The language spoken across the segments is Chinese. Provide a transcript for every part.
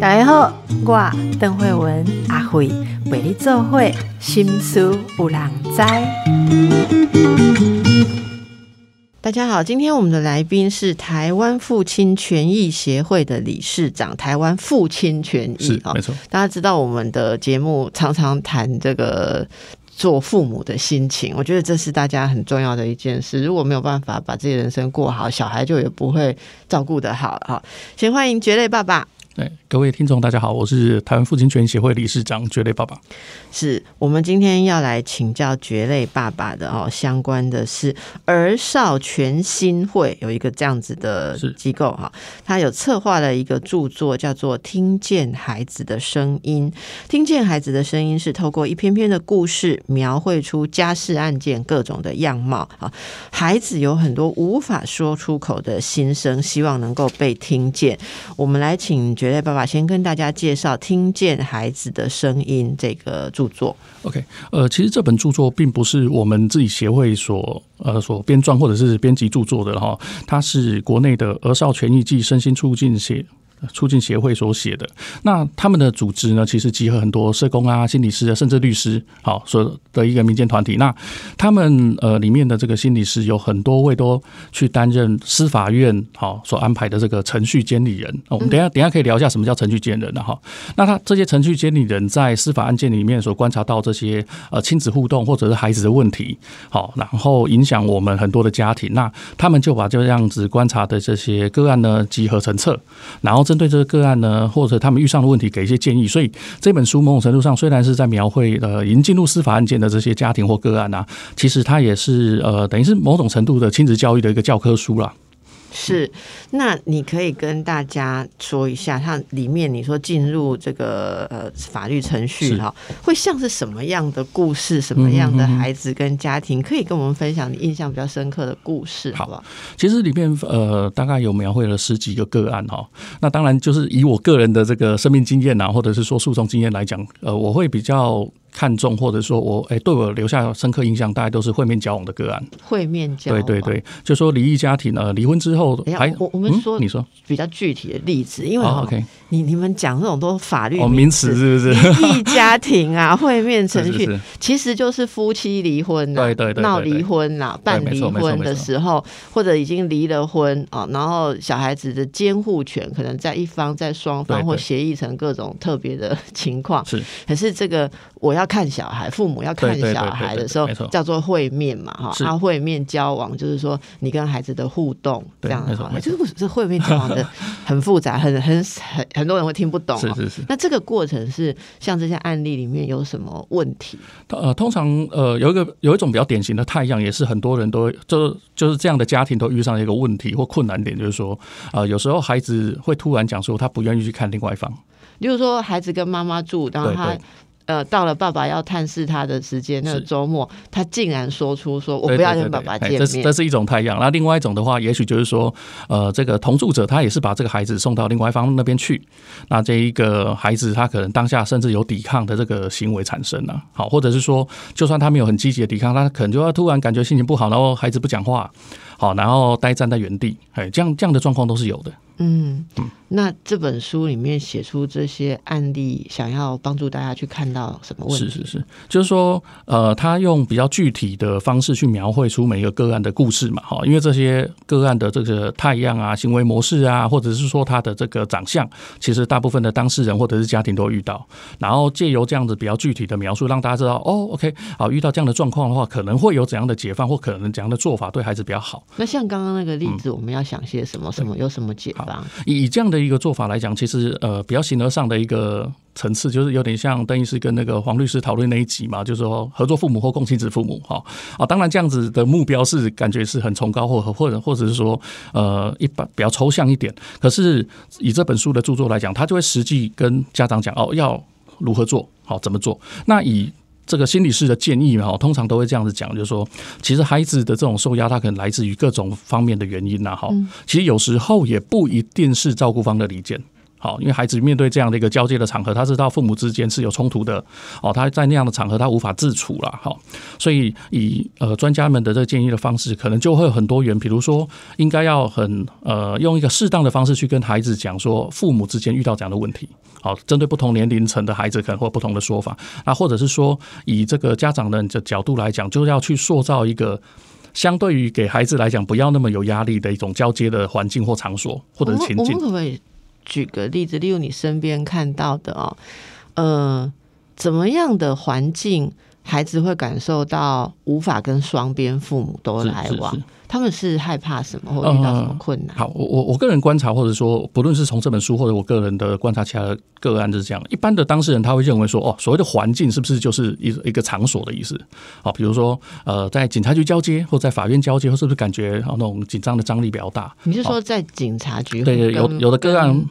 大家好，我邓慧文阿慧为你做会心思有人知。大家好，今天我们的来宾是台湾父亲权益协会的理事长，台湾父亲权益啊没错。大家知道我们的节目常常谈这个做父母的心情，我觉得这是大家很重要的一件事。如果没有办法把自己人生过好，小孩就也不会照顾得好。哈，先欢迎蕨类爸爸。对各位听众，大家好，我是台湾父亲权协会理事长蕨类爸爸。是我们今天要来请教蕨类爸爸的哦，相关的是儿少全心会有一个这样子的机构哈，他有策划了一个著作，叫做《听见孩子的声音》。听见孩子的声音是透过一篇篇的故事，描绘出家事案件各种的样貌啊。孩子有很多无法说出口的心声，希望能够被听见。我们来请。绝对爸爸先跟大家介绍《听见孩子的声音》这个著作。OK，呃，其实这本著作并不是我们自己协会所呃所编撰或者是编辑著作的哈，它是国内的儿少权益暨身心促进协。促进协会所写的，那他们的组织呢，其实集合很多社工啊、心理师啊，甚至律师，好所的一个民间团体。那他们呃里面的这个心理师有很多位都去担任司法院好所安排的这个程序监理人。我们等下等下可以聊一下什么叫程序监理人的哈。那他这些程序监理人在司法案件里面所观察到这些呃亲子互动或者是孩子的问题，好，然后影响我们很多的家庭。那他们就把这样子观察的这些个案呢集合成册，然后这针对这个个案呢，或者他们遇上的问题，给一些建议。所以这本书某种程度上虽然是在描绘呃已经进入司法案件的这些家庭或个案啊，其实它也是呃等于是某种程度的亲子教育的一个教科书啦。是，那你可以跟大家说一下，它里面你说进入这个呃法律程序哈，会像是什么样的故事，什么样的孩子跟家庭，可以跟我们分享你印象比较深刻的故事，好不好？其实里面呃大概有描绘了十几个个案哈，那当然就是以我个人的这个生命经验啊，或者是说诉讼经验来讲，呃，我会比较。看重或者说我哎，对我留下深刻印象，大概都是会面交往的个案。会面交往，对对对，就说离异家庭呢，离婚之后还我我们说你说。比较具体的例子，因为 OK，你你们讲这种都法律名词是不是？离异家庭啊，会面程序其实就是夫妻离婚，对对对，闹离婚啦，办离婚的时候，或者已经离了婚啊，然后小孩子的监护权可能在一方，在双方或协议成各种特别的 情况。是，可是这个我要。看小孩，父母要看小孩的时候，叫做会面嘛，哈，他会面交往，就是说你跟孩子的互动这样的哈。这个这会面交往的 很复杂，很很很很多人会听不懂。是是是。那这个过程是像这些案例里面有什么问题？呃，通常呃有一个有一种比较典型的太阳，也是很多人都就就是这样的家庭都遇上一个问题或困难点，就是说呃有时候孩子会突然讲说他不愿意去看另外一方，比如说孩子跟妈妈住，然后他。呃，到了爸爸要探视他的时间，那个周末，他竟然说出说：“我不要跟爸爸见面。”这是这是一种太阳。那另外一种的话，也许就是说，呃，这个同住者他也是把这个孩子送到另外一方那边去。那这一个孩子他可能当下甚至有抵抗的这个行为产生了。好，或者是说，就算他没有很积极的抵抗，他可能就要突然感觉心情不好，然后孩子不讲话，好，然后呆站在原地，哎，这样这样的状况都是有的。嗯，那这本书里面写出这些案例，想要帮助大家去看到什么问题？是是是，就是说，呃，他用比较具体的方式去描绘出每一个个案的故事嘛，哈，因为这些个案的这个太阳啊、行为模式啊，或者是说他的这个长相，其实大部分的当事人或者是家庭都遇到，然后借由这样子比较具体的描述，让大家知道，哦，OK，好，遇到这样的状况的话，可能会有怎样的解放，或可能怎样的做法对孩子比较好。那像刚刚那个例子，我们要想些什么？什么有什么解？以这样的一个做法来讲，其实呃比较形而上的一个层次，就是有点像邓医师跟那个黄律师讨论那一集嘛，就是说合作父母或共亲子父母哈啊，当然这样子的目标是感觉是很崇高或或者或者是说呃一般比较抽象一点。可是以这本书的著作来讲，他就会实际跟家长讲哦要如何做好怎么做。那以这个心理师的建议哈，通常都会这样子讲，就是说，其实孩子的这种受压，他可能来自于各种方面的原因呐哈。其实有时候也不一定是照顾方的离间。好，因为孩子面对这样的一个交接的场合，他知道父母之间是有冲突的，哦，他在那样的场合他无法自处了，好，所以以呃专家们的这个建议的方式，可能就会有很多元，比如说应该要很呃用一个适当的方式去跟孩子讲说，父母之间遇到这样的问题，好，针对不同年龄层的孩子可能会有不同的说法，那或者是说以这个家长的角度来讲，就要去塑造一个。相对于给孩子来讲，不要那么有压力的一种交接的环境或场所，或者是情境。我可不可以举个例子？例如你身边看到的哦，呃，怎么样的环境，孩子会感受到无法跟双边父母都来往？他们是害怕什么，或遇到什么困难？好，我我我个人观察，或者说不论是从这本书，或者我个人的观察，其他的个案就是这样。一般的当事人他会认为说，哦，所谓的环境是不是就是一一个场所的意思？好，比如说呃，在警察局交接，或在法院交接，或是不是感觉那种紧张的张力比较大？你是说在警察局？对对，有有的个案。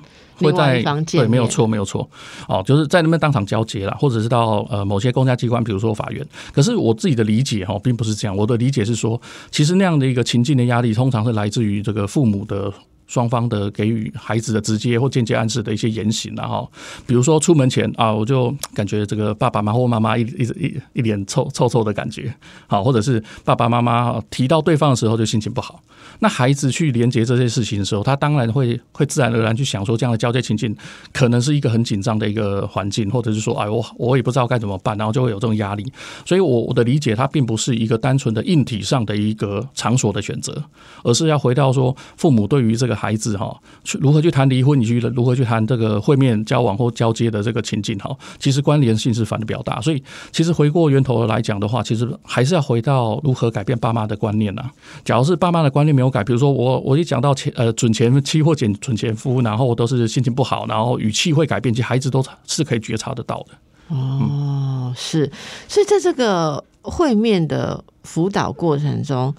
会在对，没有错，没有错。哦，就是在那边当场交接了，或者是到呃某些公家机关，比如说法院。可是我自己的理解哈，并不是这样。我的理解是说，其实那样的一个情境的压力，通常是来自于这个父母的。双方的给予孩子的直接或间接暗示的一些言行，然后比如说出门前啊，我就感觉这个爸爸妈妈或妈妈一一直一一脸臭臭臭的感觉，好，或者是爸爸妈妈提到对方的时候就心情不好。那孩子去连接这些事情的时候，他当然会会自然而然去想说，这样的交接情境可能是一个很紧张的一个环境，或者是说，哎，我我也不知道该怎么办，然后就会有这种压力。所以，我我的理解，它并不是一个单纯的硬体上的一个场所的选择，而是要回到说，父母对于这个。孩子哈，去如何去谈离婚，你去如何去谈这个会面交往或交接的这个情境哈，其实关联性是反的比较大。所以，其实回过源头来讲的话，其实还是要回到如何改变爸妈的观念呐。假如是爸妈的观念没有改，比如说我我一讲到前呃准前妻或准准前夫，然后都是心情不好，然后语气会改变，其实孩子都是可以觉察得到的。哦，是，所以在这个会面的辅导过程中。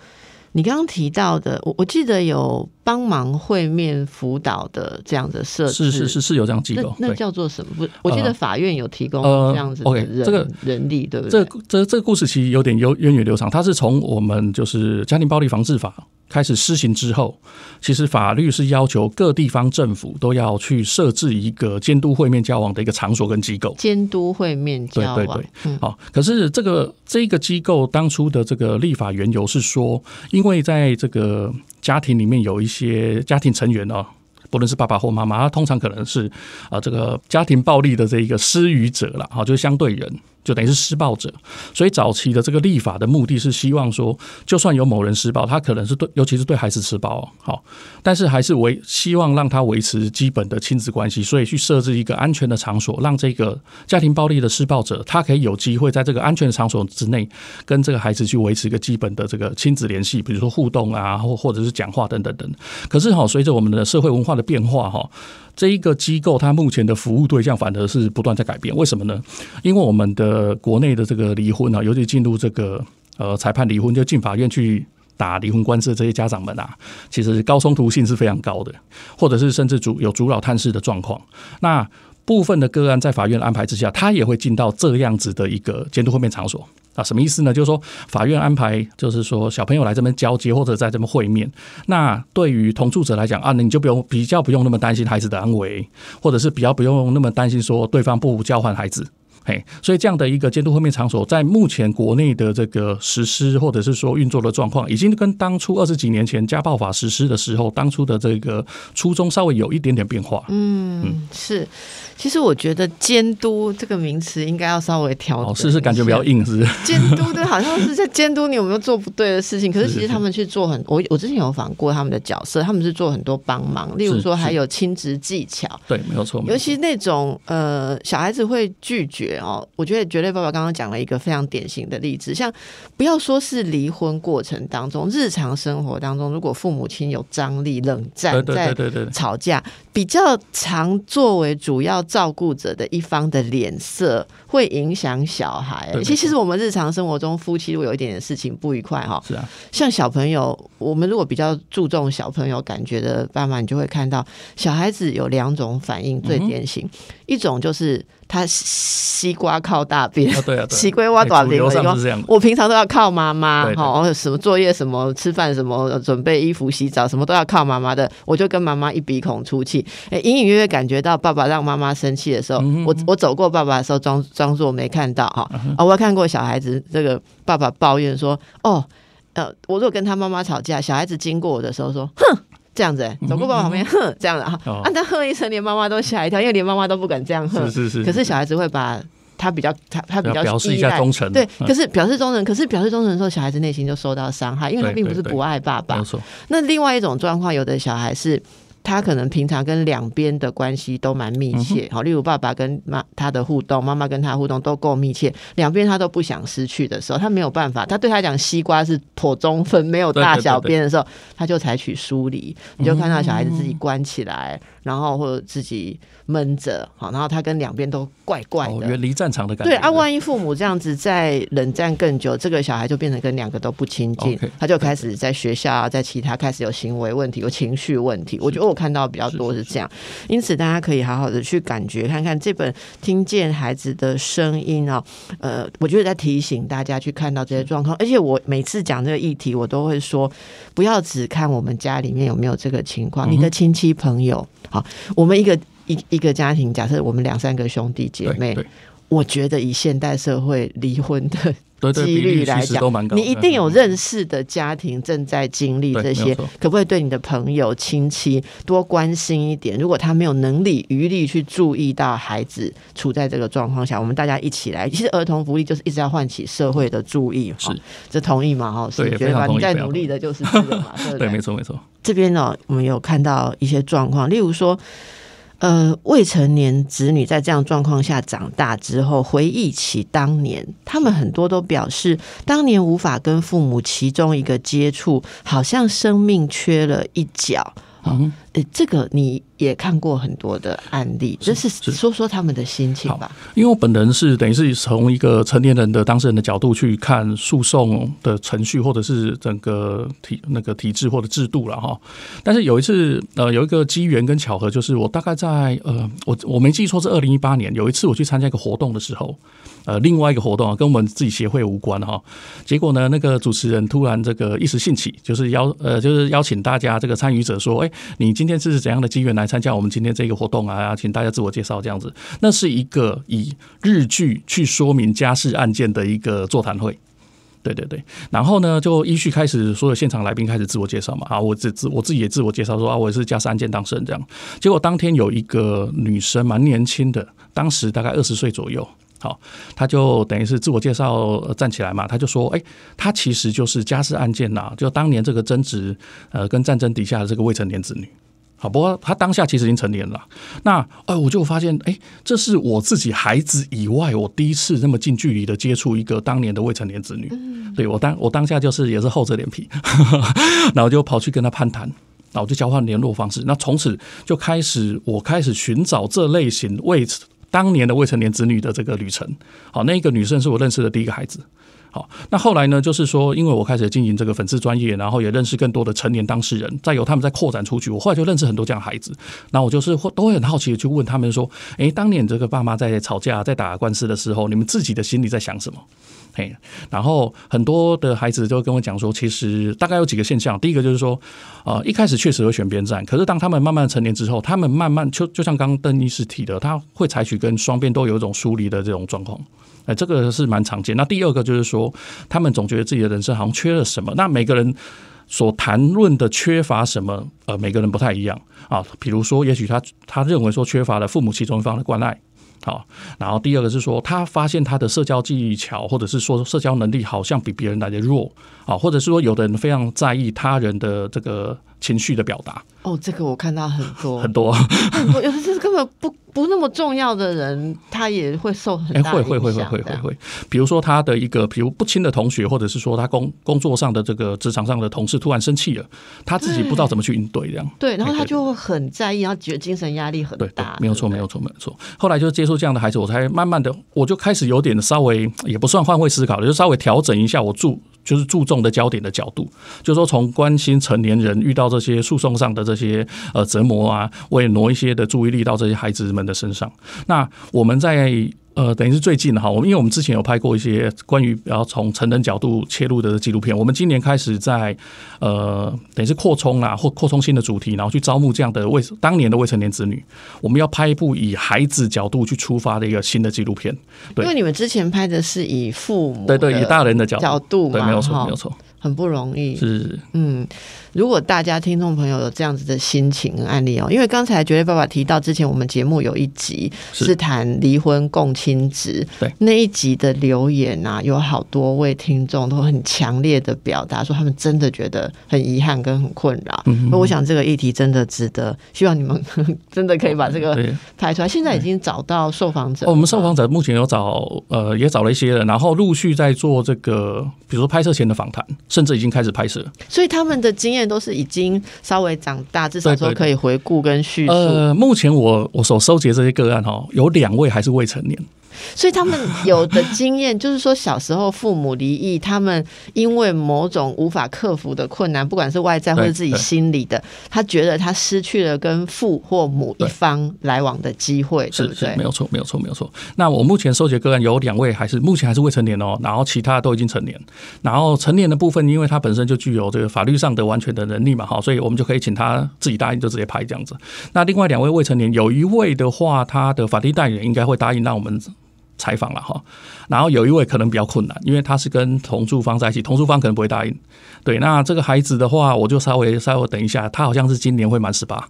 你刚刚提到的，我我记得有帮忙会面辅导的这样的设置，是是是是有这样机构，那叫做什么？不，我记得法院有提供这样子 OK 这个人力，对不对？这这这个故事其实有点有源远流长，它是从我们就是家庭暴力防治法。开始施行之后，其实法律是要求各地方政府都要去设置一个监督会面交往的一个场所跟机构。监督会面交往，对对对，好。可是这个这个机构当初的这个立法缘由是说，因为在这个家庭里面有一些家庭成员哦。不论是爸爸或妈妈，他通常可能是啊这个家庭暴力的这一个施予者了，哈，就是相对人。就等于是施暴者，所以早期的这个立法的目的是希望说，就算有某人施暴，他可能是对，尤其是对孩子施暴，好，但是还是维希望让他维持基本的亲子关系，所以去设置一个安全的场所，让这个家庭暴力的施暴者，他可以有机会在这个安全的场所之内，跟这个孩子去维持一个基本的这个亲子联系，比如说互动啊，或或者是讲话等等等。可是哈，随着我们的社会文化的变化哈。这一个机构，它目前的服务对象反而是不断在改变。为什么呢？因为我们的国内的这个离婚啊，尤其进入这个呃裁判离婚，就进法院去打离婚官司的这些家长们啊，其实高冲突性是非常高的，或者是甚至主有阻扰探视的状况。那部分的个案在法院安排之下，他也会进到这样子的一个监督会面场所。啊，什么意思呢？就是说，法院安排，就是说，小朋友来这边交接或者在这边会面。那对于同住者来讲啊，你就不用比较不用那么担心孩子的安危，或者是比较不用那么担心说对方不交换孩子。嘿，所以这样的一个监督会面场所，在目前国内的这个实施或者是说运作的状况，已经跟当初二十几年前家暴法实施的时候，当初的这个初衷稍微有一点点变化。嗯，是。其实我觉得“监督”这个名词应该要稍微调整。是是，感觉比较硬，是。监督对，好像是在监督你有没有做不对的事情。可是其实他们去做很，我我之前有访过他们的角色，他们是做很多帮忙，例如说还有亲职技巧。对，没有错。尤其那种呃小孩子会拒绝。哦，我觉得绝对爸爸刚刚讲了一个非常典型的例子，像不要说是离婚过程当中，日常生活当中，如果父母亲有张力、冷战，在吵架，比较常作为主要照顾者的一方的脸色，会影响小孩。其实，其实我们日常生活中，夫妻如果有一点点事情不愉快，哈，是啊，像小朋友，我们如果比较注重小朋友感觉的爸妈，你就会看到小孩子有两种反应，最典型，一种就是。他西瓜靠大便，西瓜挖短边。我平常都要靠妈妈，好，什么作业、什么吃饭、什么准备衣服、洗澡，什么都要靠妈妈的。我就跟妈妈一鼻孔出气。气，哎，隐隐约约感觉到爸爸让妈妈生气的时候，我我走过爸爸的时候，装装作没看到哈。啊，我看过小孩子这个爸爸抱怨说，哦，呃，我如果跟他妈妈吵架，小孩子经过我的时候说，哼，这样子，走过爸爸旁边，哼，这样的哈，啊，他哼一声，连妈妈都吓一跳，因为连妈妈都不敢这样哼，是是是。可是小孩子会把。他比较他他比较表示一下忠诚，对，可是表示忠诚，可是表示忠诚的时候，小孩子内心就受到伤害，因为他并不是不爱爸爸。那另外一种状况，有的小孩是。他可能平常跟两边的关系都蛮密切，好，例如爸爸跟妈他的互动，妈妈跟他互动都够密切，两边他都不想失去的时候，他没有办法，他对他讲西瓜是妥中分，没有大小边的时候，他就采取疏离，你就看到小孩子自己关起来，然后或者自己闷着，好，然后他跟两边都怪怪的，远离战场的感觉。对啊，万一父母这样子在冷战更久，这个小孩就变成跟两个都不亲近，他就开始在学校在其他开始有行为问题，有情绪问题。我觉得我。看到比较多是这样，因此大家可以好好的去感觉看看这本《听见孩子的声音》哦，呃，我觉得在提醒大家去看到这些状况。而且我每次讲这个议题，我都会说，不要只看我们家里面有没有这个情况，你的亲戚朋友，好，我们一个一一个家庭，假设我们两三个兄弟姐妹，我觉得以现代社会离婚的。几率来讲，你一定有认识的家庭正在经历这些，可不可以对你的朋友、亲戚多关心一点？如果他没有能力、余力去注意到孩子处在这个状况下，我们大家一起来。其实儿童福利就是一直要唤起社会的注意，是这同意吗？哈，是，觉得你在努力的就是这个嘛，对，没错，没错。这边呢，我们有看到一些状况，例如说。呃，未成年子女在这样状况下长大之后，回忆起当年，他们很多都表示，当年无法跟父母其中一个接触，好像生命缺了一角。诶，这个你也看过很多的案例，就是说说他们的心情吧。因为我本人是等于是从一个成年人的当事人的角度去看诉讼的程序，或者是整个体那个体制或者制度了哈。但是有一次，呃，有一个机缘跟巧合，就是我大概在呃，我我没记错是二零一八年，有一次我去参加一个活动的时候。呃，另外一个活动啊，跟我们自己协会无关哈。结果呢，那个主持人突然这个一时兴起，就是邀呃，就是邀请大家这个参与者说，哎，你今今天是怎样的机缘来参加我们今天这个活动啊？请大家自我介绍这样子。那是一个以日剧去说明家事案件的一个座谈会。对对对。然后呢，就依序开始所有现场来宾开始自我介绍嘛。啊，我自自我自己也自我介绍说啊，我是家事案件当事人这样。结果当天有一个女生蛮年轻的，当时大概二十岁左右。好，他就等于是自我介绍站起来嘛，他就说：“哎，他其实就是家事案件呐，就当年这个争执呃跟战争底下的这个未成年子女。好，不过他当下其实已经成年了。那呃，我就发现，哎，这是我自己孩子以外，我第一次那么近距离的接触一个当年的未成年子女。嗯对我当我当下就是也是厚着脸皮，然后就跑去跟他攀谈，然后就交换联络方式。那从此就开始，我开始寻找这类型未。当年的未成年子女的这个旅程，好，那个女生是我认识的第一个孩子。好，那后来呢，就是说，因为我开始经营这个粉丝专业，然后也认识更多的成年当事人，再由他们再扩展出去，我后来就认识很多这样孩子。那我就是会都会很好奇的去问他们说：，诶，当年这个爸妈在吵架、在打官司的时候，你们自己的心里在想什么？嘿，然后很多的孩子就跟我讲说，其实大概有几个现象。第一个就是说，呃，一开始确实会选边站，可是当他们慢慢成年之后，他们慢慢就就像刚刚邓医师提的，他会采取跟双边都有一种疏离的这种状况。哎，这个是蛮常见。那第二个就是说，他们总觉得自己的人生好像缺了什么。那每个人所谈论的缺乏什么，呃，每个人不太一样啊。比如说，也许他他认为说缺乏了父母其中一方的关爱。好，然后第二个是说，他发现他的社交技巧，或者是说社交能力好像比别人来的弱，啊，或者是说有的人非常在意他人的这个情绪的表达。哦，这个我看到很多 很多很多，有的是根本不。不那么重要的人，他也会受很大影响。会会会会会会，比如说他的一个，比如不亲的同学，或者是说他工工作上的这个职场上的同事突然生气了，他自己不知道怎么去应对，这样。对，然后他就会很在意，然后觉得精神压力很大。对没有错，没有错，没有错。后来就接触这样的孩子，我才慢慢的，我就开始有点稍微也不算换位思考了，就稍微调整一下我注就是注重的焦点的角度，就是说从关心成年人遇到这些诉讼上的这些呃折磨啊，我也挪一些的注意力到这些孩子们的身上。那我们在呃，等于是最近哈，我们因为我们之前有拍过一些关于然后从成人角度切入的纪录片，我们今年开始在呃，等于是扩充啦或扩充新的主题，然后去招募这样的未当年的未成年子女，我们要拍一部以孩子角度去出发的一个新的纪录片。对，因为你们之前拍的是以父母对对以大人的角角度对，没有错没有错。很不容易，是。嗯，如果大家听众朋友有这样子的心情案例哦，因为刚才绝对爸爸提到之前我们节目有一集是。谈离婚共亲职，对。那一集的留言啊，有好多位听众都很强烈的表达说他们真的觉得很遗憾跟很困扰，那我想这个议题真的值得，希望你们真的可以把这个拍出来。现在已经找到受访者，我们受访者目前有找呃也找了一些人，然后陆续在做这个，比如说拍摄前的访谈。甚至已经开始拍摄，所以他们的经验都是已经稍微长大，至少说可以回顾跟叙述。呃，目前我我所收集的这些个案哈，有两位还是未成年。所以他们有的经验就是说，小时候父母离异，他们因为某种无法克服的困难，不管是外在或者自己心里的，他觉得他失去了跟父或母一方来往的机会，是是，没有错，没有错，没有错。那我目前收集个案有两位，还是目前还是未成年哦，然后其他都已经成年。然后成年的部分，因为他本身就具有这个法律上的完全的能力嘛，哈，所以我们就可以请他自己答应就直接拍这样子。那另外两位未成年，有一位的话，他的法定代理人应该会答应让我们。采访了哈，然后有一位可能比较困难，因为他是跟同住方在一起，同住方可能不会答应。对，那这个孩子的话，我就稍微稍微等一下，他好像是今年会满十八。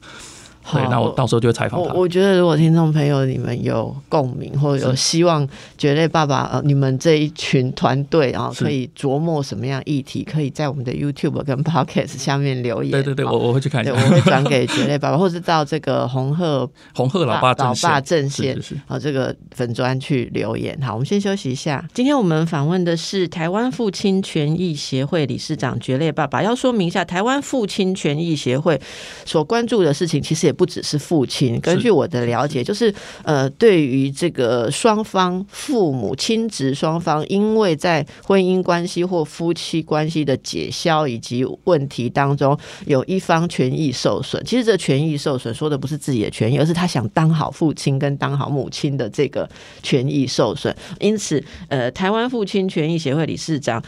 对，那我到时候就会采访他。我觉得，如果听众朋友你们有共鸣，或者有希望，绝类爸爸呃，你们这一群团队啊，可以琢磨什么样议题，可以在我们的 YouTube 跟 Podcast 下面留言。对对对，我我会去看一下，我会转给绝类爸爸，或是到这个红鹤 红鹤老爸老爸阵线啊，这个粉砖去留言。好，我们先休息一下。今天我们访问的是台湾父亲权益协会理事长绝类爸爸。要说明一下，台湾父亲权益协会所关注的事情，其实也。不只是父亲，根据我的了解，就是呃，对于这个双方父母亲职双方，因为在婚姻关系或夫妻关系的解消以及问题当中，有一方权益受损。其实这权益受损说的不是自己的权益，而是他想当好父亲跟当好母亲的这个权益受损。因此，呃，台湾父亲权益协会理事长。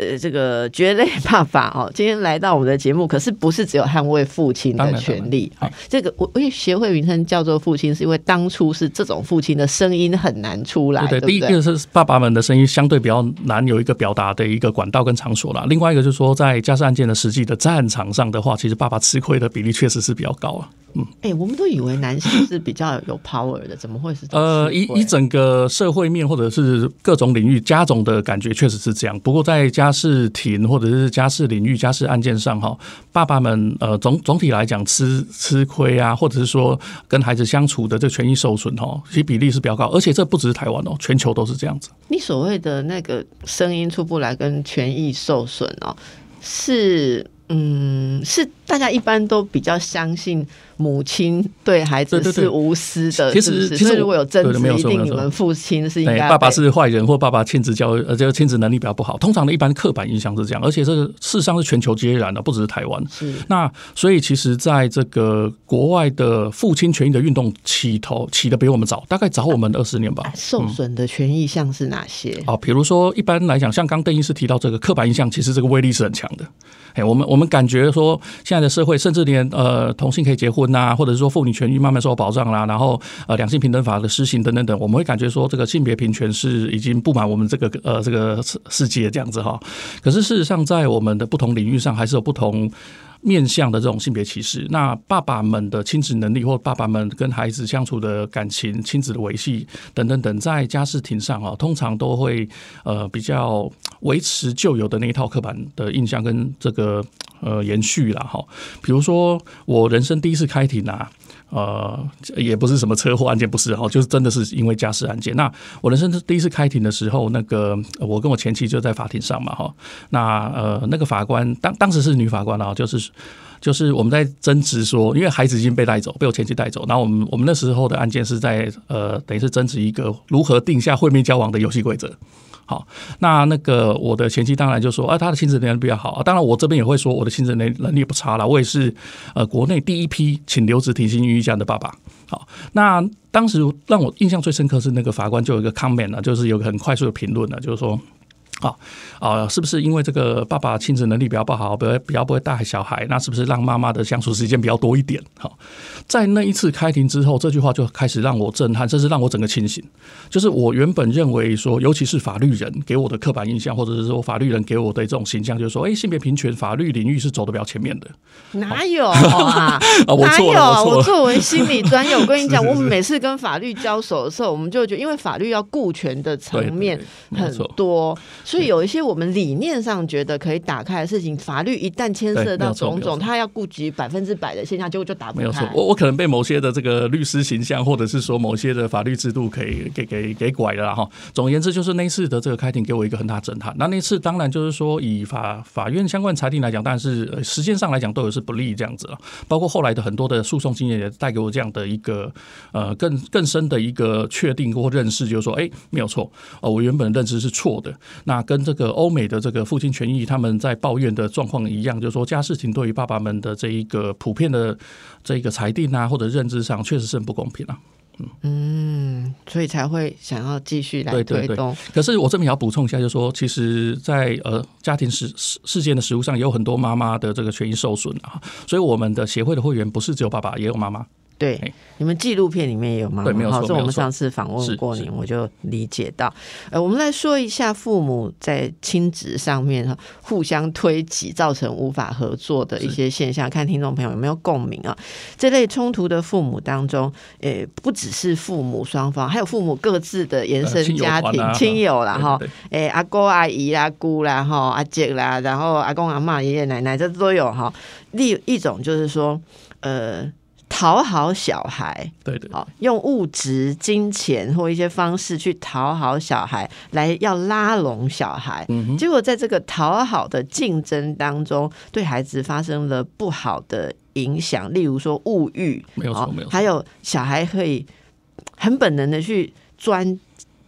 呃，这个绝类爸爸哦，今天来到我们的节目，可是不是只有捍卫父亲的权利啊。这个我我协会名称叫做父亲，是因为当初是这种父亲的声音很难出来。对，第一个是爸爸们的声音相对比较难有一个表达的一个管道跟场所啦。另外一个就是说，在家事案件的实际的战场上的话，其实爸爸吃亏的比例确实是比较高啊。嗯，哎，我们都以为男性是比较有 power 的，怎么会是？呃，以以整个社会面或者是各种领域家总的感觉确实是这样。不过在家家事庭或者是家事领域、家事案件上，哈，爸爸们呃总总体来讲吃吃亏啊，或者是说跟孩子相处的这权益受损，哈，其实比例是比较高。而且这不只是台湾哦，全球都是这样子。你所谓的那个声音出不来跟权益受损哦，是嗯是。大家一般都比较相信母亲对孩子是无私的，其实其实如果有争执，一定你们父亲是应该爸爸是坏人，或爸爸亲子教育呃这个亲子能力比较不好。通常的一般刻板印象是这样，而且这个事实上是全球皆然的，不只是台湾。是那所以其实在这个国外的父亲权益的运动起头起的比我们早，大概早我们二十年吧。受损的权益像是哪些？哦，比如说一般来讲，像刚邓医师提到这个刻板印象，其实这个威力是很强的。哎，我们我们感觉说现在。的社会，甚至连呃同性可以结婚呐，或者是说妇女权益慢慢受到保障啦，然后呃两性平等法的施行等等等，我们会感觉说这个性别平权是已经布满我们这个呃这个世世界这样子哈。可是事实上，在我们的不同领域上，还是有不同。面向的这种性别歧视，那爸爸们的亲子能力，或爸爸们跟孩子相处的感情、亲子的维系等等等，在家事庭上啊，通常都会呃比较维持旧有的那一套刻板的印象跟这个呃延续了哈。比如说，我人生第一次开庭啊。呃，也不是什么车祸案件，不是哈，就是真的是因为家事案件。那我人生第一次开庭的时候，那个我跟我前妻就在法庭上嘛哈。那呃，那个法官当当时是女法官啊，就是就是我们在争执说，因为孩子已经被带走，被我前妻带走。然后我们我们那时候的案件是在呃，等于是争执一个如何定下会面交往的游戏规则。好，那那个我的前妻当然就说，啊，他的亲子能力比较好。当然，我这边也会说，我的亲子能能力不差了。我也是呃，国内第一批请留职停薪育假的爸爸。好，那当时让我印象最深刻是那个法官就有一个 comment 呢，就是有个很快速的评论呢，就是说。啊啊，是不是因为这个爸爸亲子能力比较不好，比较比较不会带小孩？那是不是让妈妈的相处时间比较多一点？好，在那一次开庭之后，这句话就开始让我震撼，甚至让我整个清醒。就是我原本认为说，尤其是法律人给我的刻板印象，或者是说法律人给我的这种形象，就是说，哎，性别平权法律领域是走的比较前面的。哪有啊？哪有？我作为心理专业，我跟你讲，我们每次跟法律交手的时候，我们就觉得，因为法律要顾全的层面很多。所以有一些我们理念上觉得可以打开的事情，法律一旦牵涉到种种，他要顾及百分之百的现象，结果就打不开。没有错，我我可能被某些的这个律师形象，或者是说某些的法律制度，可以给给给拐了哈。总而言之，就是那次的这个开庭给我一个很大震撼。那那次当然就是说，以法法院相关裁定来讲，但是时间上来讲都有是不利这样子了。包括后来的很多的诉讼经验也带给我这样的一个呃更更深的一个确定或认识，就是说，哎，没有错哦，我原本认知是错的。那跟这个欧美的这个父亲权益，他们在抱怨的状况一样，就是说家事情对于爸爸们的这一个普遍的这一个裁定啊，或者认知上，确实是很不公平啊。嗯，所以才会想要继续来推动。可是我这边也要补充一下，就是说，其实，在呃家庭事事事件的实务上，也有很多妈妈的这个权益受损啊。所以我们的协会的会员不是只有爸爸，也有妈妈。对，你们纪录片里面也有吗？对，没有错。是我们上次访问过你，我就理解到。呃，我们来说一下父母在亲子上面哈互相推挤，造成无法合作的一些现象，看听众朋友有没有共鸣啊？这类冲突的父母当中，诶，不只是父母双方，还有父母各自的延伸家庭、亲友啦哈，诶，阿哥阿姨啦、姑啦哈、阿姐啦，然后阿公阿妈、爷爷奶奶，这都有哈。另一种就是说，呃。讨好小孩，对对，好用物质、金钱或一些方式去讨好小孩，来要拉拢小孩。嗯，结果在这个讨好的竞争当中，对孩子发生了不好的影响，例如说物欲，没有错，没有还有小孩可以很本能的去钻。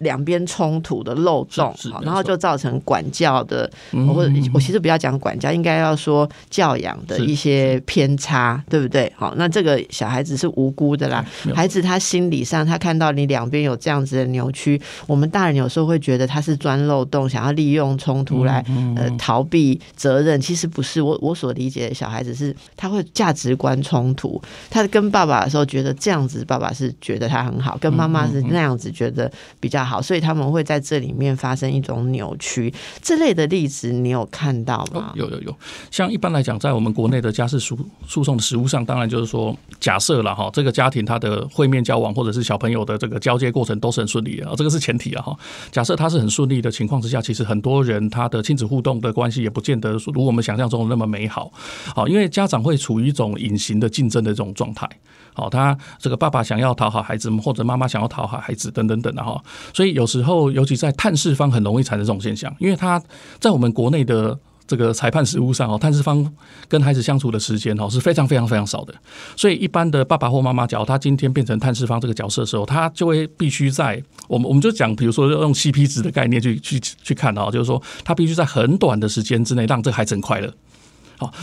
两边冲突的漏洞，然后就造成管教的，或者我其实不要讲管教，应该要说教养的一些偏差，对不对？好，那这个小孩子是无辜的啦。孩子他心理上，他看到你两边有这样子的扭曲，我们大人有时候会觉得他是钻漏洞，想要利用冲突来呃逃避责任。其实不是，我我所理解的小孩子是他会价值观冲突，他跟爸爸的时候觉得这样子，爸爸是觉得他很好，跟妈妈是那样子觉得比较好。好，所以他们会在这里面发生一种扭曲，这类的例子你有看到吗？有有有，像一般来讲，在我们国内的家事诉诉讼的实务上，当然就是说，假设了哈，这个家庭他的会面交往或者是小朋友的这个交接过程都是很顺利的啊，这个是前提啊哈。假设他是很顺利的情况之下，其实很多人他的亲子互动的关系也不见得如我们想象中的那么美好。好，因为家长会处于一种隐形的竞争的这种状态。好，他这个爸爸想要讨好孩子，或者妈妈想要讨好孩子，等等等的哈。所以有时候，尤其在探视方很容易产生这种现象，因为他在我们国内的这个裁判实务上哦，探视方跟孩子相处的时间哦是非常非常非常少的。所以一般的爸爸或妈妈，假如他今天变成探视方这个角色的时候，他就会必须在我们我们就讲，比如说要用 CP 值的概念去去去看哦，就是说他必须在很短的时间之内让这个孩子很快乐。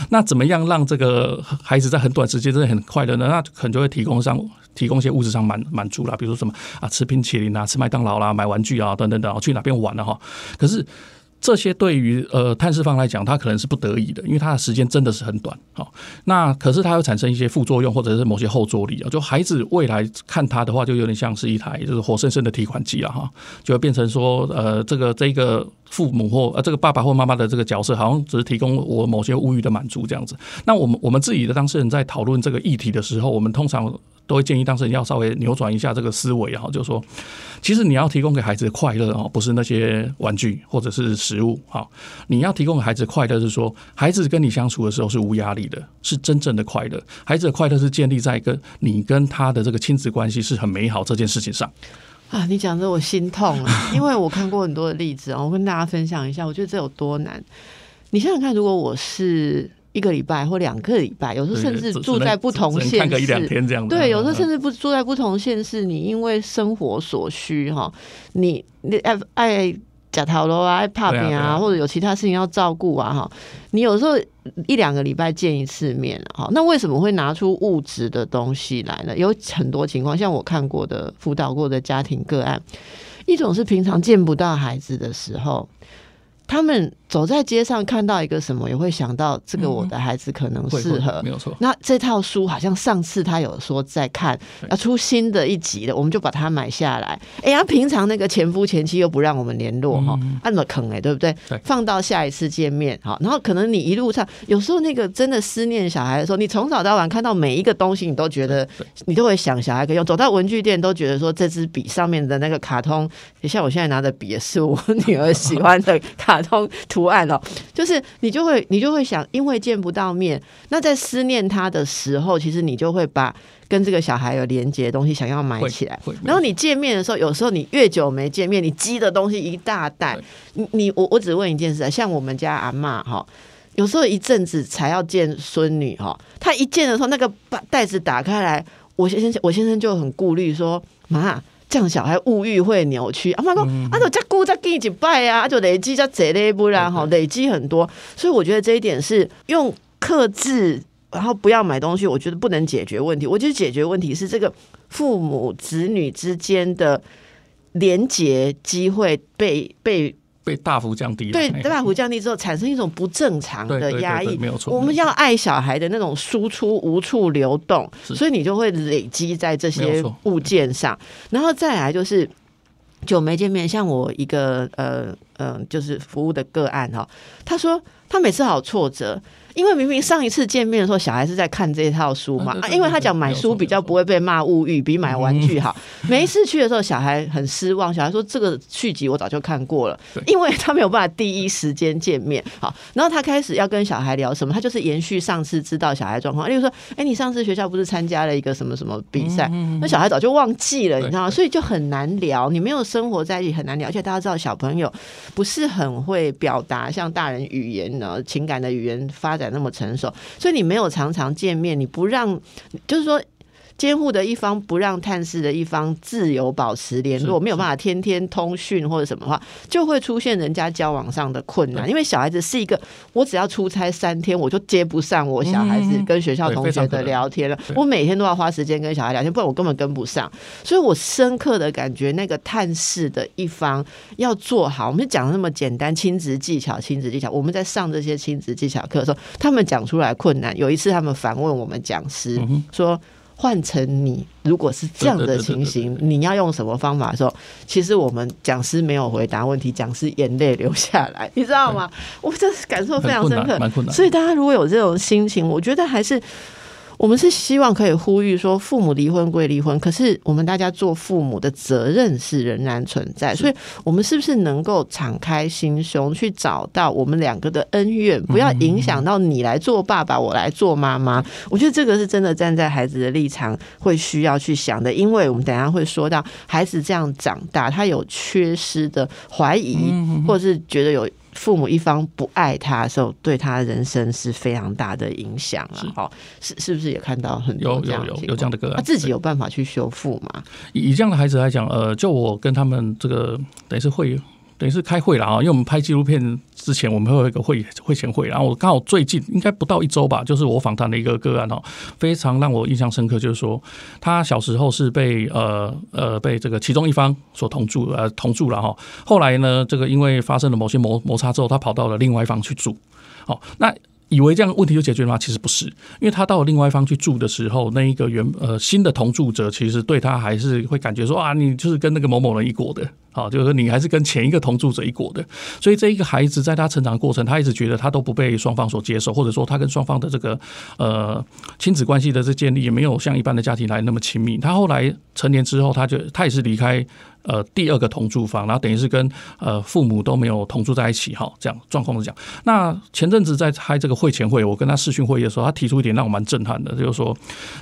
那怎么样让这个孩子在很短时间真的很快乐呢？那可能就会提供上提供一些物质上满满足啦，比如说什么啊，吃冰淇淋啊，吃麦当劳啦，买玩具啊，等等等，去哪边玩了哈？可是。这些对于呃探视方来讲，他可能是不得已的，因为他的时间真的是很短。好，那可是它会产生一些副作用，或者是某些后坐力啊。就孩子未来看他的话，就有点像是一台就是活生生的提款机了哈，就会变成说呃这个这个父母或呃这个爸爸或妈妈的这个角色，好像只是提供我某些物欲的满足这样子。那我们我们自己的当事人在讨论这个议题的时候，我们通常。都会建议当事人要稍微扭转一下这个思维哈，就是说，其实你要提供给孩子的快乐哦，不是那些玩具或者是食物哈，你要提供给孩子快乐是说，孩子跟你相处的时候是无压力的，是真正的快乐。孩子的快乐是建立在跟你跟他的这个亲子关系是很美好这件事情上。啊，你讲的我心痛啊，因为我看过很多的例子啊，我跟大家分享一下，我觉得这有多难。你想想看，如果我是。一个礼拜或两个礼拜，有时候甚至住在不同县市，一两天这样。对，有时候甚至不住在不同县市，你因为生活所需哈，你你爱爱假头楼啊，爱怕病啊，或者有其他事情要照顾啊，哈，你有时候一两个礼拜见一次面，哈，那为什么会拿出物质的东西来呢？有很多情况，像我看过的辅导过的家庭个案，一种是平常见不到孩子的时候。他们走在街上看到一个什么，也会想到这个我的孩子可能适合。没有错。那这套书好像上次他有说在看，要出新的一集了，我们就把它买下来。哎呀，平常那个前夫前妻又不让我们联络哈，按了坑哎，对不对？放到下一次见面哈，然后可能你一路上有时候那个真的思念小孩的时候，你从早到晚看到每一个东西，你都觉得你都会想小孩可以用。走到文具店都觉得说这支笔上面的那个卡通，像我现在拿的笔也是我女儿喜欢的卡。通 图案哦，就是你就会你就会想，因为见不到面，那在思念他的时候，其实你就会把跟这个小孩有连接的东西想要买起来。然后你见面的时候，有时候你越久没见面，你积的东西一大袋。你你我我只问一件事啊，像我们家阿妈哈，有时候一阵子才要见孙女哈，她一见的时候，那个把袋子打开来，我先生我先生就很顾虑说妈。这样小孩物欲会扭曲。阿妈说：“啊，就再姑再给你拜啊，就累积在这类不然哈，累积很多。所以我觉得这一点是用克制，然后不要买东西。我觉得不能解决问题。我觉得解决问题是这个父母子女之间的连结机会被被。”被大幅降低，对，大幅降低之后，产生一种不正常的压抑。没有错，我们要爱小孩的那种输出无处流动，所以你就会累积在这些物件上。然后再来就是久没见面，像我一个呃呃，就是服务的个案哈，他说他每次好挫折。因为明明上一次见面的时候，小孩是在看这套书嘛，啊，因为他讲买书比较不会被骂物欲，比买玩具好。每一次去的时候，小孩很失望，小孩说这个续集我早就看过了，因为他没有办法第一时间见面。好，然后他开始要跟小孩聊什么，他就是延续上次知道小孩状况，例如说，哎，你上次学校不是参加了一个什么什么比赛？那小孩早就忘记了，你知道吗？所以就很难聊，你没有生活在一起很难聊。而且大家知道，小朋友不是很会表达像大人语言呢，情感的语言发。在那么成熟，所以你没有常常见面，你不让，就是说。监护的一方不让探视的一方自由保持联络，没有办法天天通讯或者什么话，就会出现人家交往上的困难。因为小孩子是一个，我只要出差三天，我就接不上我小孩子跟学校同学的聊天了。我每天都要花时间跟小孩聊天，不然我根本跟不上。所以我深刻的感觉，那个探视的一方要做好。我们讲的那么简单，亲子技巧，亲子技巧。我们在上这些亲子技巧课的时候，他们讲出来困难。有一次，他们反问我们讲师说。换成你，如果是这样的情形，你要用什么方法的时候，其实我们讲师没有回答问题，讲师眼泪流下来，你知道吗？我这感受非常深刻，所以大家如果有这种心情，我觉得还是。我们是希望可以呼吁说，父母离婚归离婚，可是我们大家做父母的责任是仍然存在。所以，我们是不是能够敞开心胸，去找到我们两个的恩怨，不要影响到你来做爸爸，我来做妈妈？我觉得这个是真的站在孩子的立场会需要去想的，因为我们等下会说到孩子这样长大，他有缺失的怀疑，或者是觉得有。父母一方不爱他的时候，对他人生是非常大的影响啊！好，是是不是也看到很多这样有有这样的个案？他自己有办法去修复吗？以这样的孩子来讲，呃，就我跟他们这个等于是会。等于是开会了啊，因为我们拍纪录片之前，我们会有一个会会前会，然后我刚好最近应该不到一周吧，就是我访谈的一个个案哦，非常让我印象深刻，就是说他小时候是被呃呃被这个其中一方所同住呃同住了哈，后来呢，这个因为发生了某些摩摩擦之后，他跑到了另外一方去住，好那。以为这样问题就解决了吗？其实不是，因为他到另外一方去住的时候，那一个原呃新的同住者其实对他还是会感觉说啊，你就是跟那个某某人一国的，好，就是说你还是跟前一个同住者一国的。所以这一个孩子在他成长过程，他一直觉得他都不被双方所接受，或者说他跟双方的这个呃亲子关系的这建立也没有像一般的家庭来那么亲密。他后来成年之后，他就他也是离开。呃，第二个同住房，然后等于是跟呃父母都没有同住在一起哈，这样状况是这样。那前阵子在开这个会前会，我跟他视讯会议的时候，他提出一点让我蛮震撼的，就是说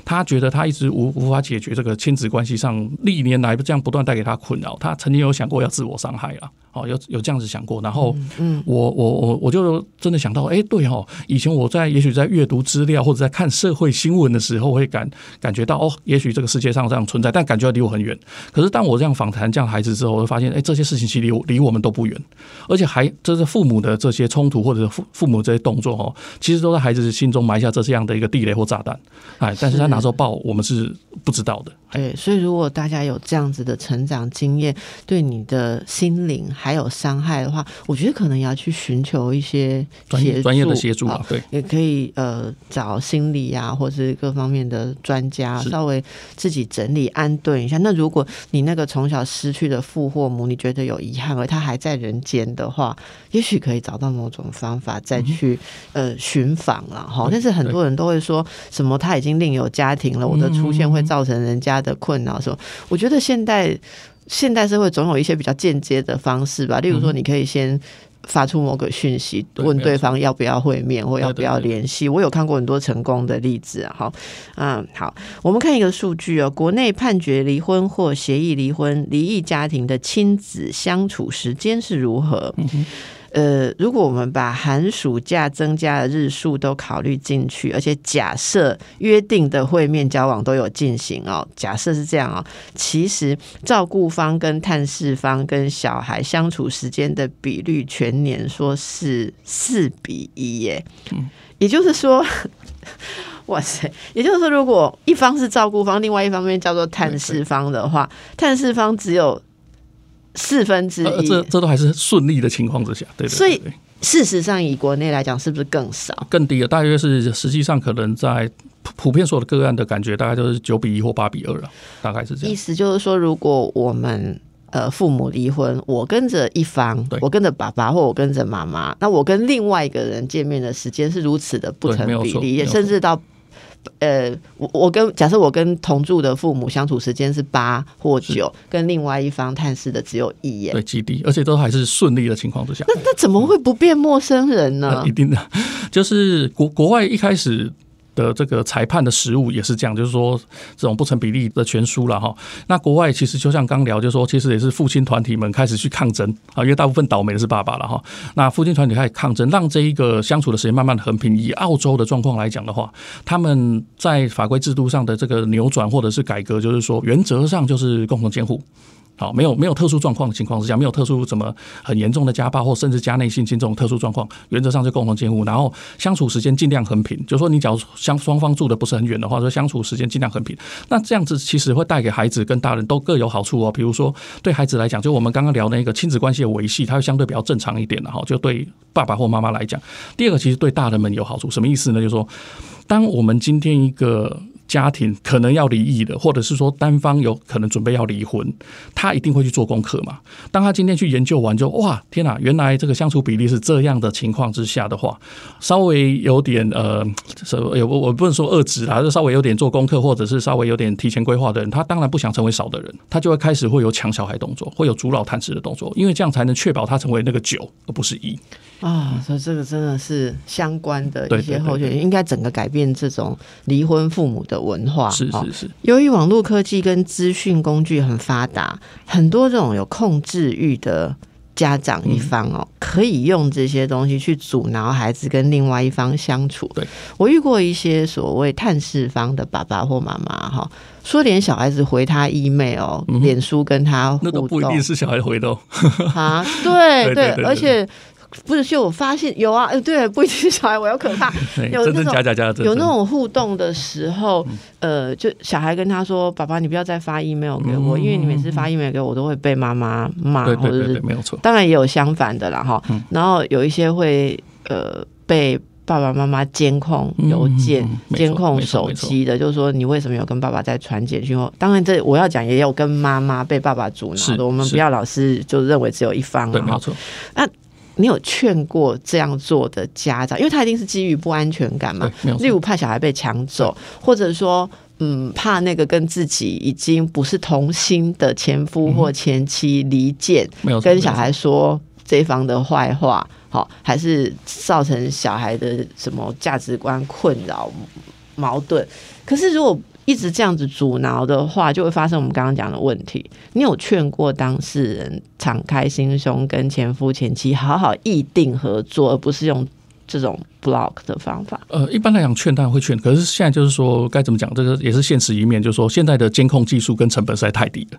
他觉得他一直无无法解决这个亲子关系上历年来这样不断带给他困扰，他曾经有想过要自我伤害了。哦，有有这样子想过，然后，嗯，我我我我就真的想到，哎，对哦，以前我在也许在阅读资料或者在看社会新闻的时候，会感感觉到，哦，也许这个世界上这样存在，但感觉离我很远。可是当我这样访谈谈这样孩子之后，会发现，哎，这些事情其实离离我们都不远，而且还这是父母的这些冲突或者父父母这些动作哦，其实都在孩子心中埋下这样的一个地雷或炸弹，哎，但是他哪时候爆，我们是不知道的。对，所以如果大家有这样子的成长经验，对你的心灵还有伤害的话，我觉得可能要去寻求一些专业专业的协助啊，对，也可以呃找心理啊，或是各方面的专家，稍微自己整理安顿一下。那如果你那个从小失去的父或母，你觉得有遗憾，而他还在人间的话，也许可以找到某种方法再去呃寻访了哈。但是很多人都会说什么他已经另有家庭了，我的出现会造成人家。的困扰说，我觉得现代现代社会总有一些比较间接的方式吧，例如说，你可以先发出某个讯息，问对方要不要会面或要不要联系。我有看过很多成功的例子啊。好，嗯，好，我们看一个数据哦，国内判决离婚或协议离婚、离异家庭的亲子相处时间是如何？呃，如果我们把寒暑假增加的日数都考虑进去，而且假设约定的会面交往都有进行哦，假设是这样哦，其实照顾方跟探视方跟小孩相处时间的比率，全年说是四比一耶。嗯，也就是说，哇塞，也就是说，如果一方是照顾方，另外一方面叫做探视方的话，探视方只有。四分之一，这这都还是顺利的情况之下，对对。所以事实上，以国内来讲，是不是更少？更低了，大约是实际上可能在普遍所有的个案的感觉，大概就是九比一或八比二了，大概是这样。意思就是说，如果我们呃父母离婚，我跟着一方，我跟着爸爸或我跟着妈妈，那我跟另外一个人见面的时间是如此的不成比例，甚至到。呃，我我跟假设我跟同住的父母相处时间是八或九，跟另外一方探视的只有一眼，对，极低，而且都还是顺利的情况之下，那那怎么会不变陌生人呢？一定的，就是国国外一开始。的这个裁判的实务也是这样，就是说这种不成比例的全输了哈。那国外其实就像刚聊，就是说其实也是父亲团体们开始去抗争啊，因为大部分倒霉的是爸爸了哈。那父亲团体开始抗争，让这一个相处的时间慢慢的横平。以澳洲的状况来讲的话，他们在法规制度上的这个扭转或者是改革，就是说原则上就是共同监护。好，没有没有特殊状况的情况之下，没有特殊什么很严重的家暴或甚至家内性侵这种特殊状况，原则上是共同监护，然后相处时间尽量很平。就说你假如相双方住的不是很远的话，说相处时间尽量很平，那这样子其实会带给孩子跟大人都各有好处哦。比如说对孩子来讲，就我们刚刚聊那个亲子关系的维系，它会相对比较正常一点的哈。就对爸爸或妈妈来讲，第二个其实对大人们有好处，什么意思呢？就是说，当我们今天一个。家庭可能要离异的，或者是说单方有可能准备要离婚，他一定会去做功课嘛？当他今天去研究完，就哇，天哪，原来这个相处比例是这样的情况之下的话，稍微有点呃，有我不能说遏制啦，就稍微有点做功课，或者是稍微有点提前规划的人，他当然不想成为少的人，他就会开始会有抢小孩动作，会有阻扰探视的动作，因为这样才能确保他成为那个九而不是一啊。所以这个真的是相关的一些后续，应该整个改变这种离婚父母的。文化是是是，由于网络科技跟资讯工具很发达，很多这种有控制欲的家长一方哦，可以用这些东西去阻挠孩子跟另外一方相处。对我遇过一些所谓探视方的爸爸或妈妈哈，说连小孩子回他 email、脸书跟他互动，那都不一定是小孩回的啊。对对，而且。不是，就我发现有啊，呃，对，不一定是小孩，我要可怕，有那种有那种互动的时候，呃，就小孩跟他说：“爸爸，你不要再发 email 给我，因为你每次发 email 给我，都会被妈妈骂，或者是没有错。当然也有相反的啦，哈。然后有一些会呃被爸爸妈妈监控邮件、监控手机的，就是说你为什么有跟爸爸在传简讯？当然，这我要讲也有跟妈妈被爸爸阻挠的。我们不要老是就认为只有一方，对，没错。那你有劝过这样做的家长，因为他一定是基于不安全感嘛，例如怕小孩被抢走，或者说，嗯，怕那个跟自己已经不是同心的前夫或前妻离间，跟小孩说这方的坏话，好，还是造成小孩的什么价值观困扰、矛盾？可是如果一直这样子阻挠的话，就会发生我们刚刚讲的问题。你有劝过当事人敞开心胸，跟前夫前妻好好议定合作，而不是用这种 block 的方法？呃，一般来讲，劝当然会劝，可是现在就是说该怎么讲？这个也是现实一面，就是说现在的监控技术跟成本实在太低了。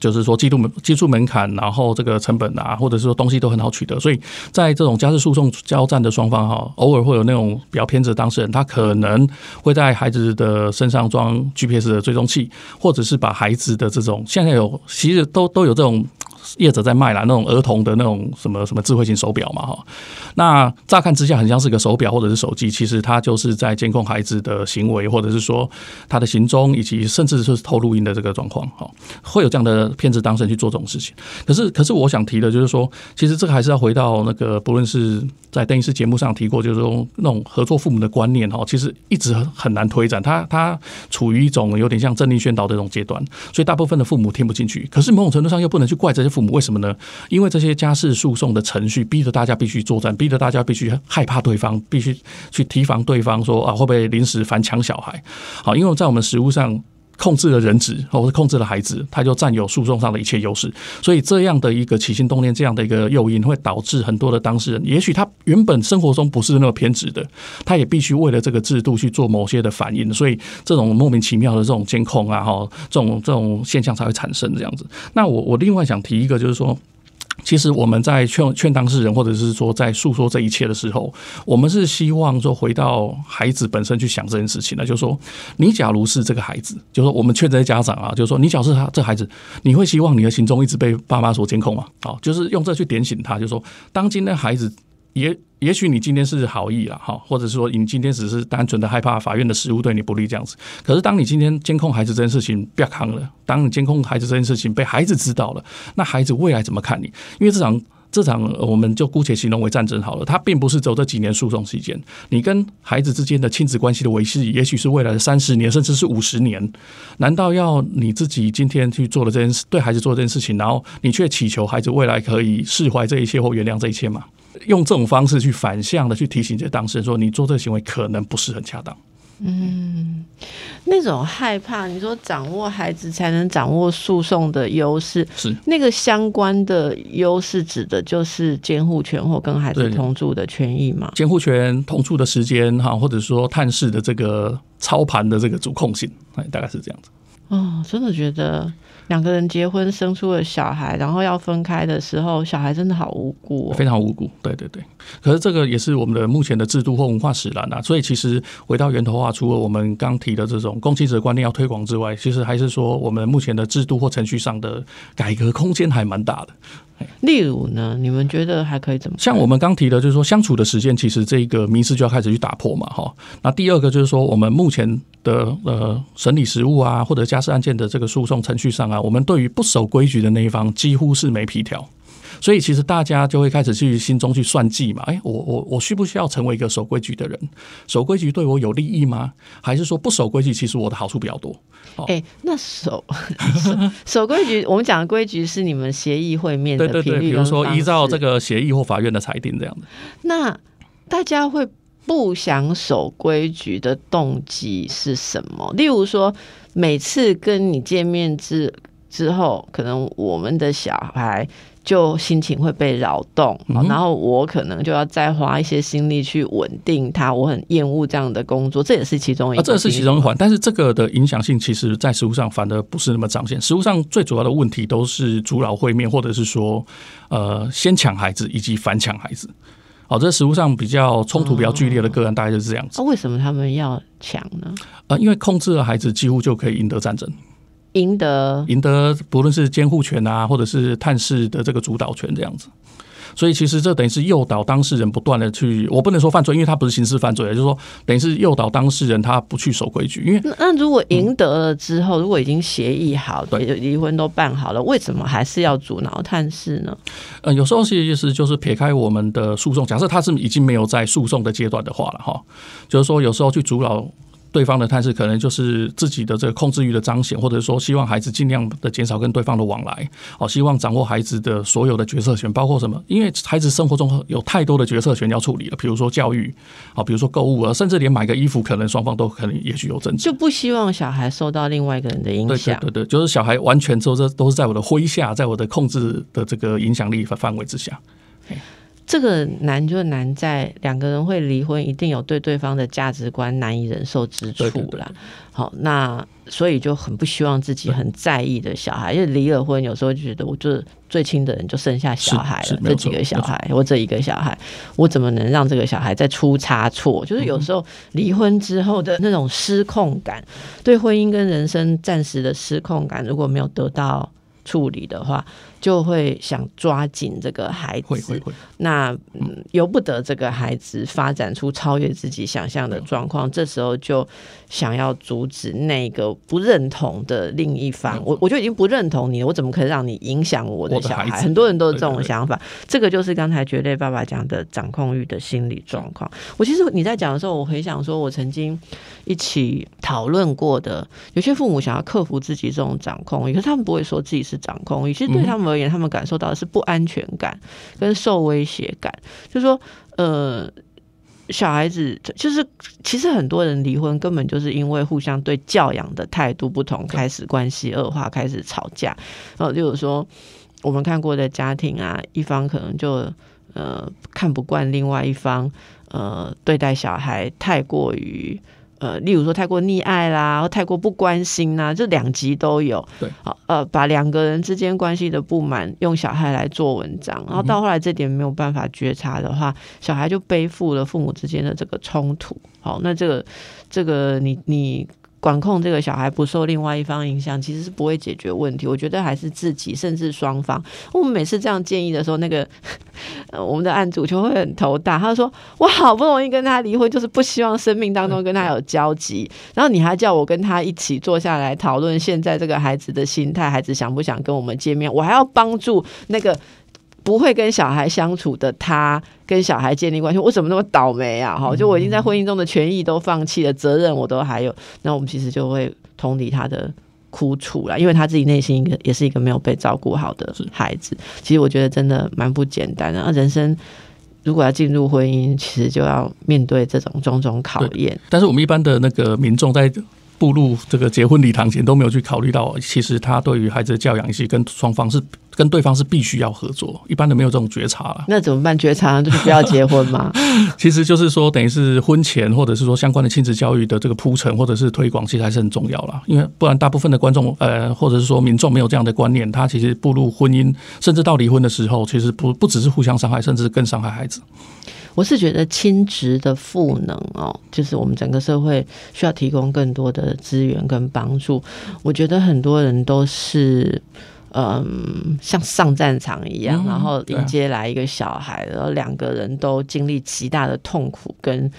就是说技术门技术门槛，然后这个成本啊，或者是说东西都很好取得，所以在这种家事诉讼交战的双方哈，偶尔会有那种比较偏执的当事人，他可能会在孩子的身上装 GPS 的追踪器，或者是把孩子的这种现在有其实都都有这种。业者在卖啦，那种儿童的那种什么什么智慧型手表嘛，哈，那乍看之下很像是个手表或者是手机，其实它就是在监控孩子的行为，或者是说他的行踪，以及甚至是偷录音的这个状况，哈，会有这样的骗子当事人去做这种事情。可是，可是我想提的就是说，其实这个还是要回到那个，不论是在邓医师节目上提过，就是说那种合作父母的观念，哈，其实一直很难推展，他他处于一种有点像政令宣导的这种阶段，所以大部分的父母听不进去。可是某种程度上又不能去怪这些父母。为什么呢？因为这些家事诉讼的程序逼着大家必须作战，逼着大家必须害怕对方，必须去提防对方，说啊会不会临时反抢小孩？好，因为在我们实务上控制了人质，或者控制了孩子，他就占有诉讼上的一切优势。所以这样的一个起心动念，这样的一个诱因，会导致很多的当事人，也许他原本生活中不是那么偏执的，他也必须为了这个制度去做某些的反应。所以这种莫名其妙的这种监控啊，哈，这种这种现象才会产生这样子。那我我另外想提一个，就是说。其实我们在劝劝当事人，或者是说在诉说这一切的时候，我们是希望说回到孩子本身去想这件事情那，就是说，你假如是这个孩子，就是说我们劝这些家长啊，就是说，你假如是他这孩子，你会希望你的行踪一直被爸妈所监控吗？好，就是用这去点醒他，就是说，当今的孩子。也也许你今天是好意了哈，或者说你今天只是单纯的害怕法院的实务对你不利这样子。可是当你今天监控孩子这件事情不要扛了，当你监控孩子这件事情被孩子知道了，那孩子未来怎么看你？因为这场这场我们就姑且形容为战争好了，它并不是走这几年诉讼期间，你跟孩子之间的亲子关系的维系，也许是未来的三十年，甚至是五十年。难道要你自己今天去做了这件事，对孩子做这件事情，然后你却祈求孩子未来可以释怀这一切或原谅这一切吗？用这种方式去反向的去提醒这当事人说，你做这个行为可能不是很恰当。嗯，那种害怕，你说掌握孩子才能掌握诉讼的优势，是那个相关的优势，指的就是监护权或跟孩子同住的权益嘛？监护权、同住的时间哈，或者说探视的这个操盘的这个主控性，哎，大概是这样子。哦，真的觉得。两个人结婚生出了小孩，然后要分开的时候，小孩真的好无辜，非常无辜。对对对，可是这个也是我们的目前的制度或文化使然啊。所以其实回到源头话，除了我们刚提的这种共妻者观念要推广之外，其实还是说我们目前的制度或程序上的改革空间还蛮大的。例如呢，你们觉得还可以怎么？像我们刚提的，就是说相处的时间，其实这个迷失就要开始去打破嘛，哈。那第二个就是说，我们目前的呃审理实务啊，或者家事案件的这个诉讼程序上啊，我们对于不守规矩的那一方几乎是没皮条。所以其实大家就会开始去心中去算计嘛，哎，我我我需不需要成为一个守规矩的人？守规矩对我有利益吗？还是说不守规矩，其实我的好处比较多？哎，那守 守规矩，我们讲的规矩是你们协议会面的频率，比如说依照这个协议或法院的裁定这样的。那大家会不想守规矩的动机是什么？例如说，每次跟你见面之之后，可能我们的小孩。就心情会被扰动，然后我可能就要再花一些心力去稳定他。我很厌恶这样的工作，这也是其中一。这是其中一环，但是这个的影响性，其实在实物上反而不是那么彰显。实物上最主要的问题都是阻扰会面，或者是说，呃，先抢孩子以及反抢孩子。好，这实物上比较冲突比较剧烈的个案，大概就是这样子。那为什么他们要抢呢？呃，因为控制了孩子，几乎就可以赢得战争。赢得赢得，不论是监护权啊，或者是探视的这个主导权这样子，所以其实这等于是诱导当事人不断的去，我不能说犯罪，因为他不是刑事犯罪，就是说等于是诱导当事人他不去守规矩。因为那如果赢得了之后，如果已经协议好，对，离婚都办好了，为什么还是要阻挠探视呢？呃，有时候其实就是撇开我们的诉讼，假设他是已经没有在诉讼的阶段的话了哈，就是说有时候去阻挠。对方的探视可能就是自己的这个控制欲的彰显，或者说希望孩子尽量的减少跟对方的往来，哦，希望掌握孩子的所有的决策权，包括什么？因为孩子生活中有太多的决策权要处理了，比如说教育，啊，比如说购物啊，甚至连买个衣服，可能双方都可能也许有争执，就不希望小孩受到另外一个人的影响。对对对，就是小孩完全都这都是在我的麾下，在我的控制的这个影响力范围之下。这个难就难在两个人会离婚，一定有对对方的价值观难以忍受之处啦。好，那所以就很不希望自己很在意的小孩，因为离了婚，有时候就觉得我就最亲的人就剩下小孩了，这几个小孩，我这一个小孩，我怎么能让这个小孩再出差错？就是有时候离婚之后的那种失控感，对婚姻跟人生暂时的失控感，如果没有得到处理的话。就会想抓紧这个孩子，会会会。那由不得这个孩子发展出超越自己想象的状况，这时候就想要阻止那个不认同的另一方。我我就已经不认同你了，我怎么可以让你影响我的小孩？很多人都是这种想法。这个就是刚才绝对爸爸讲的掌控欲的心理状况。我其实你在讲的时候，我回想说，我曾经一起讨论过的，有些父母想要克服自己这种掌控欲，可是他们不会说自己是掌控欲，其实对他们。而言，他们感受到的是不安全感跟受威胁感，就是说，呃，小孩子就是其实很多人离婚根本就是因为互相对教养的态度不同，开始关系恶化，开始吵架。然后就是说，我们看过的家庭啊，一方可能就呃看不惯另外一方，呃，对待小孩太过于。呃，例如说太过溺爱啦，或太过不关心呐，这两极都有。对，好，呃，把两个人之间关系的不满用小孩来做文章，然后到后来这点没有办法觉察的话，小孩就背负了父母之间的这个冲突。好，那这个，这个你你。管控这个小孩不受另外一方影响，其实是不会解决问题。我觉得还是自己，甚至双方。我们每次这样建议的时候，那个，我们的案主就会很头大。他说：“我好不容易跟他离婚，就是不希望生命当中跟他有交集。然后你还叫我跟他一起坐下来讨论现在这个孩子的心态，孩子想不想跟我们见面？我还要帮助那个。”不会跟小孩相处的他，跟小孩建立关系，我怎么那么倒霉啊？哈，就我已经在婚姻中的权益都放弃了，责任我都还有，那我们其实就会同理他的苦楚了，因为他自己内心一个也是一个没有被照顾好的孩子。其实我觉得真的蛮不简单的。啊，人生如果要进入婚姻，其实就要面对这种种种考验。但是我们一般的那个民众在。步入这个结婚礼堂前都没有去考虑到，其实他对于孩子的教养以及跟双方是跟对方是必须要合作，一般的没有这种觉察了。那怎么办？觉察就是不要结婚吗？其实就是说，等于是婚前或者是说相关的亲子教育的这个铺陈或者是推广，其实还是很重要了。因为不然，大部分的观众呃，或者是说民众没有这样的观念，他其实步入婚姻甚至到离婚的时候，其实不不只是互相伤害，甚至更伤害孩子。我是觉得亲职的赋能哦，就是我们整个社会需要提供更多的资源跟帮助。我觉得很多人都是，嗯，像上战场一样，然后迎接来一个小孩，然后两个人都经历极大的痛苦跟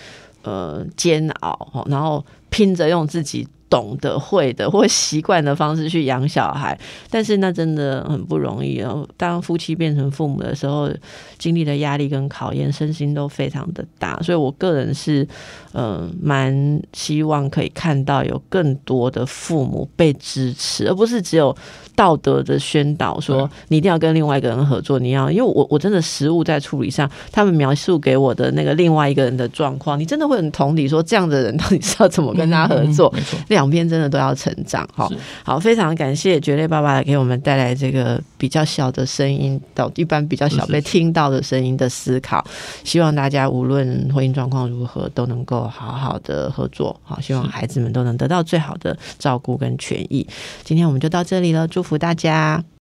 呃煎熬，然后拼着用自己。懂得会的或习惯的方式去养小孩，但是那真的很不容易哦。当夫妻变成父母的时候，经历的压力跟考验，身心都非常的大。所以我个人是，嗯，蛮希望可以看到有更多的父母被支持，而不是只有。道德的宣导说，你一定要跟另外一个人合作。你要，因为我我真的实物在处理上，他们描述给我的那个另外一个人的状况，你真的会很同理，说这样的人到底是要怎么跟他合作？两边真的都要成长。哈，好，非常感谢绝对爸爸给我们带来这个比较小的声音，到一般比较小被听到的声音的思考。希望大家无论婚姻状况如何，都能够好好的合作。好，希望孩子们都能得到最好的照顾跟权益。今天我们就到这里了，祝。福大家。